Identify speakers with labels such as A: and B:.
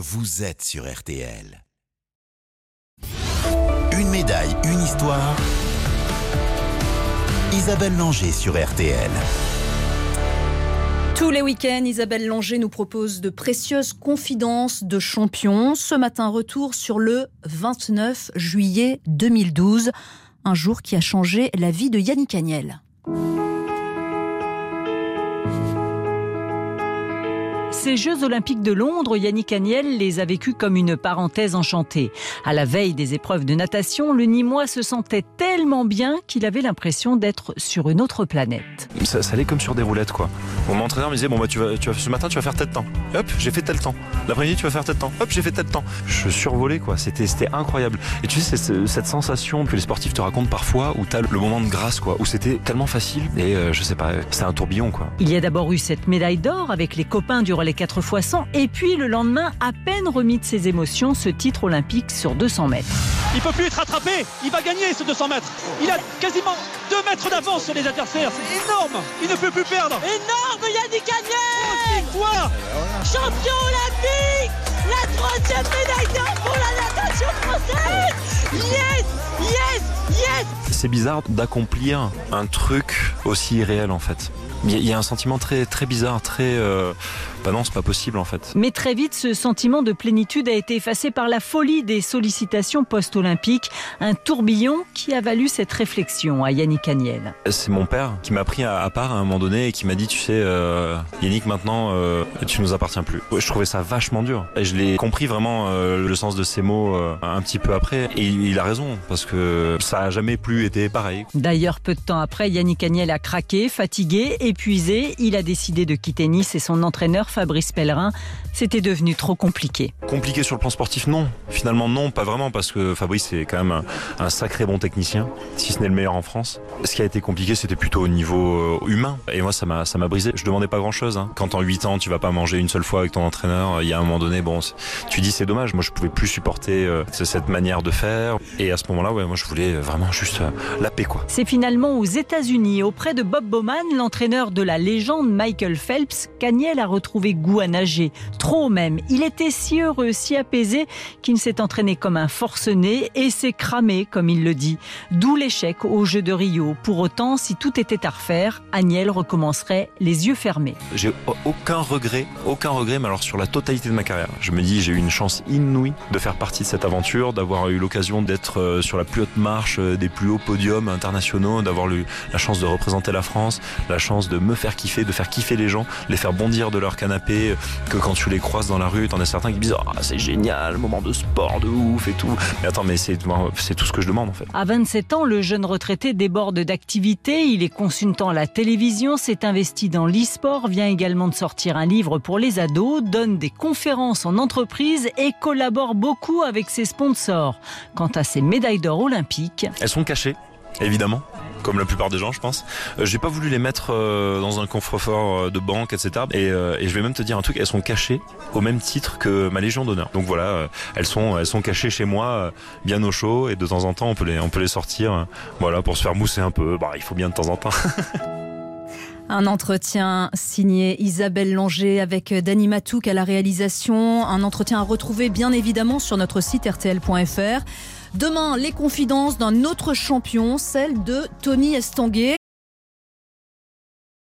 A: vous êtes sur RTL. Une médaille, une histoire. Isabelle Langer sur RTL.
B: Tous les week-ends, Isabelle Langer nous propose de précieuses confidences de champions. Ce matin, retour sur le 29 juillet 2012, un jour qui a changé la vie de Yannick Agnel.
C: Ces Jeux Olympiques de Londres, Yannick Agnel les a vécus comme une parenthèse enchantée. À la veille des épreuves de natation, le Nîmois se sentait tellement bien qu'il avait l'impression d'être sur une autre planète.
D: Ça, allait comme sur des roulettes, quoi. Mon entraîneur me disait Bon, bah, tu vas, tu vas, ce matin, tu vas faire tel temps. Hop, j'ai fait tel temps. L'après-midi, tu vas faire tel temps. Hop, j'ai fait tel temps. Je survolais, quoi. C'était incroyable. Et tu sais, cette sensation que les sportifs te racontent parfois où tu as le moment de grâce, quoi. Où c'était tellement facile. Et euh, je sais pas, c'est un tourbillon, quoi.
C: Il y a d'abord eu cette médaille d'or avec les copains du relais les 4 fois 100. Et puis le lendemain, à peine remis de ses émotions, ce titre olympique sur 200 mètres.
E: Il peut plus être rattrapé. Il va gagner ce 200 mètres. Il a quasiment 2 mètres d'avance sur les adversaires. C'est énorme. Il ne peut plus perdre.
F: Énorme Yannick Agnès
E: Victoire
F: Champion olympique La troisième médaille d'or pour la natation française Yes Yes Yes
D: C'est bizarre d'accomplir un truc aussi irréel en fait. Il y a un sentiment très, très bizarre, très. Euh, bah non, c'est pas possible en fait.
C: Mais très vite, ce sentiment de plénitude a été effacé par la folie des sollicitations post-olympiques, un tourbillon qui a valu cette réflexion à Yannick Agnel.
D: C'est mon père qui m'a pris à, part à un moment donné et qui m'a dit, tu sais, euh, Yannick, maintenant, euh, tu nous appartiens plus. Je trouvais ça vachement dur. Et je l'ai compris vraiment euh, le sens de ces mots euh, un petit peu après. Et il a raison, parce que ça a jamais plus été pareil.
C: D'ailleurs, peu de temps après, Yannick Agnel a craqué, fatigué, épuisé. Il a décidé de quitter Nice et son entraîneur Fabrice Pellerin, c'était devenu trop compliqué.
D: Compliqué sur le plan sportif, non. Finalement, non, pas vraiment, parce que Fabrice est quand même un, sacré bon technicien, si ce n'est le meilleur en France. Ce qui a été compliqué, c'était plutôt au niveau euh, humain. Et moi, ça m'a, ça m'a brisé. Je demandais pas grand chose. Hein. Quand en 8 ans, tu vas pas manger une seule fois avec ton entraîneur, il y a un moment donné, bon, tu dis c'est dommage. Moi, je pouvais plus supporter euh, cette manière de faire. Et à ce moment-là, ouais, moi, je voulais vraiment juste euh, la paix, quoi.
C: C'est finalement aux États-Unis, auprès de Bob Bowman, l'entraîneur de la légende Michael Phelps, qu'Agnel a retrouvé goût à nager. Trop même. Il était si heureux, si apaisé qu'il s'est entraîné comme un forcené et s'est cramé, comme il le dit. D'où l'échec au jeu de Rio. Pour autant, si tout était à refaire, Agnel recommencerait les yeux fermés.
D: J'ai aucun regret, aucun regret, mais alors sur la totalité de ma carrière. Je me dis, j'ai eu une chance inouïe de faire partie de cette aventure, d'avoir eu l'occasion d'être euh, sur la plus haute marche euh, des plus hauts podiums internationaux, d'avoir eu la chance de représenter la France, la chance de me faire kiffer, de faire kiffer les gens, les faire bondir de leur canapé que quand tu les croises dans la rue, t'en as certains qui disent ah, c'est génial, moment de sport de ouf et tout. Mais attends, mais c'est tout ce que je demande en fait.
C: À 27 ans, le jeune retraité déborde d'activités. Il est consultant à la télévision, s'est investi dans l'e-sport, vient également de sortir un livre pour les ados, donne des conférences en entreprise et collabore beaucoup avec ses sponsors. Quant à ses médailles d'or olympiques,
D: elles sont cachées, évidemment comme la plupart des gens, je pense. Euh, j'ai pas voulu les mettre euh, dans un coffre-fort euh, de banque, etc. Et, je vais même te dire un truc, elles sont cachées au même titre que ma Légion d'honneur. Donc voilà, elles sont elles sont cachées chez moi, bien au chaud, et de temps en temps on peut les sortir, voilà, pour se faire mousser un peu. Bah, il faut bien de temps en temps.
B: Un entretien signé Isabelle Langer avec Dani Matouk à la réalisation. Un entretien à retrouver bien évidemment sur notre site rtl.fr. Demain, les confidences d'un autre champion, celle de Tony Estanguet.